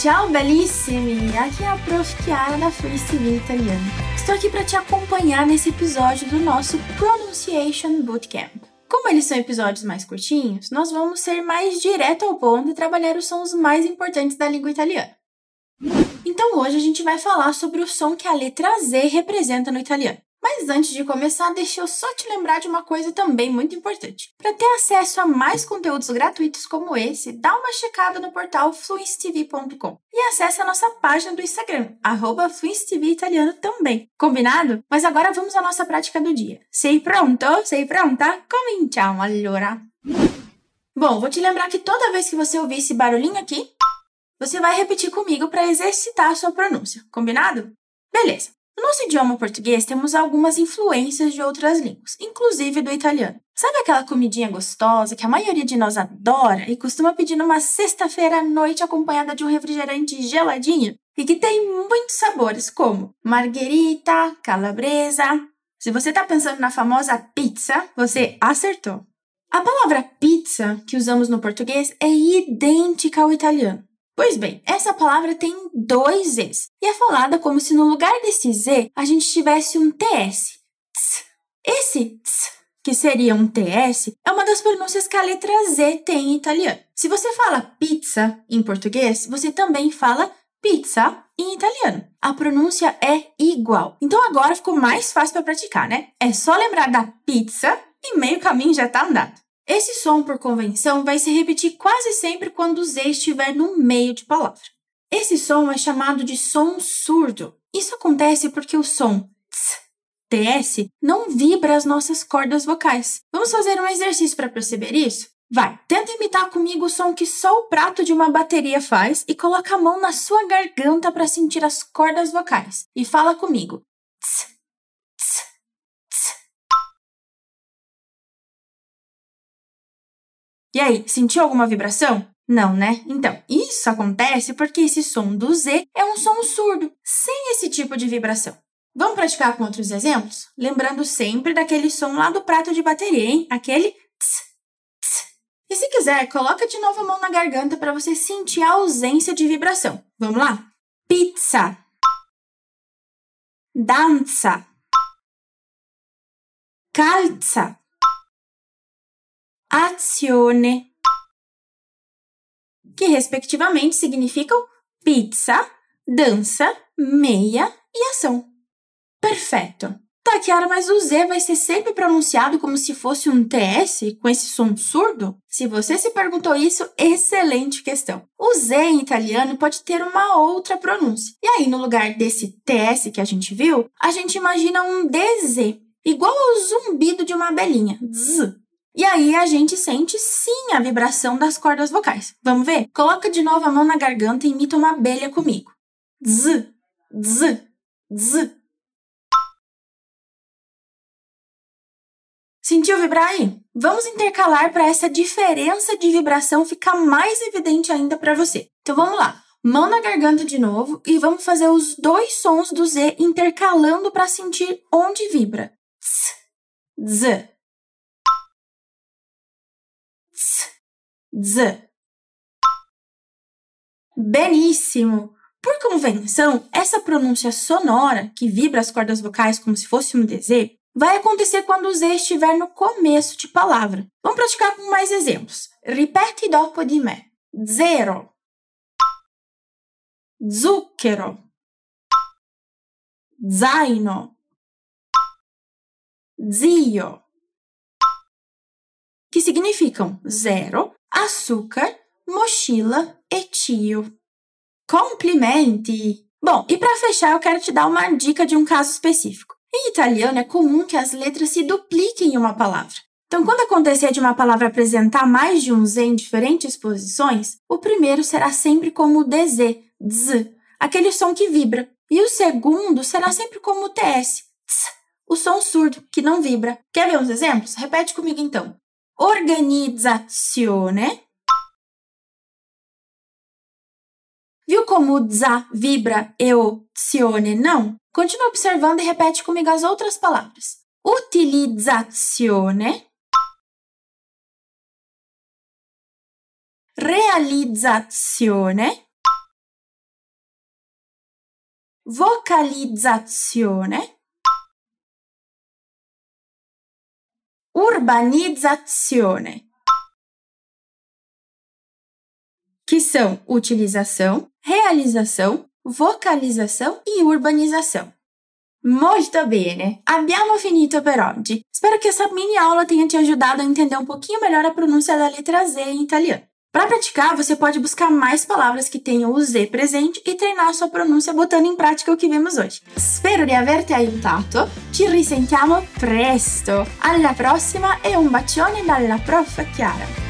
Ciao bellissimi! Aqui é a Prof. Chiara da Fluency TV Italiano. Estou aqui para te acompanhar nesse episódio do nosso Pronunciation Bootcamp. Como eles são episódios mais curtinhos, nós vamos ser mais direto ao ponto e trabalhar os sons mais importantes da língua italiana. Então hoje a gente vai falar sobre o som que a letra Z representa no italiano. Mas antes de começar, deixa eu só te lembrar de uma coisa também muito importante. Para ter acesso a mais conteúdos gratuitos como esse, dá uma checada no portal fluencetv.com e acesse a nossa página do Instagram, arroba Italiano também. Combinado? Mas agora vamos à nossa prática do dia. Sei pronto? Sei pronta? Cominciamo allora! Bom, vou te lembrar que toda vez que você ouvir esse barulhinho aqui, você vai repetir comigo para exercitar a sua pronúncia. Combinado? Beleza. No nosso idioma português, temos algumas influências de outras línguas, inclusive do italiano. Sabe aquela comidinha gostosa que a maioria de nós adora e costuma pedir numa sexta-feira à noite acompanhada de um refrigerante geladinho? E que tem muitos sabores, como margherita, calabresa. Se você está pensando na famosa pizza, você acertou. A palavra pizza que usamos no português é idêntica ao italiano. Pois bem, essa palavra tem dois Zs e é falada como se no lugar desse Z a gente tivesse um TS. Tss. Esse tss, que seria um TS, é uma das pronúncias que a letra Z tem em italiano. Se você fala pizza em português, você também fala pizza em italiano. A pronúncia é igual. Então agora ficou mais fácil para praticar, né? É só lembrar da pizza e meio caminho já está andado. Esse som, por convenção, vai se repetir quase sempre quando o Z estiver no meio de palavra. Esse som é chamado de som surdo. Isso acontece porque o som ts, ts não vibra as nossas cordas vocais. Vamos fazer um exercício para perceber isso? Vai, tenta imitar comigo o som que só o prato de uma bateria faz e coloca a mão na sua garganta para sentir as cordas vocais. E fala comigo. Tss, E aí, sentiu alguma vibração? Não, né? Então, isso acontece porque esse som do Z é um som surdo, sem esse tipo de vibração. Vamos praticar com outros exemplos? Lembrando sempre daquele som lá do prato de bateria, hein? Aquele tss, tss. E se quiser, coloca de novo a mão na garganta para você sentir a ausência de vibração. Vamos lá? Pizza. Danza. Calza azione, que respectivamente significam pizza, dança, meia e ação. Perfeito! Tá, Kiara, mas o Z vai ser sempre pronunciado como se fosse um TS, com esse som surdo? Se você se perguntou isso, excelente questão. O Z em italiano pode ter uma outra pronúncia. E aí, no lugar desse TS que a gente viu, a gente imagina um DZ, igual ao zumbido de uma abelhinha. Z. E aí a gente sente sim a vibração das cordas vocais. Vamos ver? Coloca de novo a mão na garganta e imita uma abelha comigo. Z, z, z. Sentiu vibrar aí? Vamos intercalar para essa diferença de vibração ficar mais evidente ainda para você. Então vamos lá. Mão na garganta de novo e vamos fazer os dois sons do Z intercalando para sentir onde vibra. Z, z. z. Beníssimo! Por convenção, essa pronúncia sonora, que vibra as cordas vocais como se fosse um DZ, vai acontecer quando o Z estiver no começo de palavra. Vamos praticar com mais exemplos. Ripeti dopo di me. Zero. Zucchero. Zaino. Zio. Que significam zero, açúcar, mochila e tio. Complimenti! Bom, e para fechar, eu quero te dar uma dica de um caso específico. Em italiano é comum que as letras se dupliquem em uma palavra. Então, quando acontecer de uma palavra apresentar mais de um Z em diferentes posições, o primeiro será sempre como DZ, Z, aquele som que vibra. E o segundo será sempre como TS, ts, o som surdo, que não vibra. Quer ver uns exemplos? Repete comigo então organizzazione. Viu como o za vibra e o zione não? Continua observando e repete comigo as outras palavras. Utilizzazione. Realizzazione. vocalizzazione, urbanizzazione, que são utilização, realização, vocalização e urbanização. Molto bene! Abbiamo finito per oggi. Spero che essa mini aula tenha te ajudado a entender um pouquinho melhor a pronúncia da letra Z em italiano. Para praticar, você pode buscar mais palavras que tenham o Z presente e treinar sua pronúncia botando em prática o que vimos hoje. Spero di averti aiutato. Ci risentiamo presto. Alla prossima e un bacione dalla prof Chiara.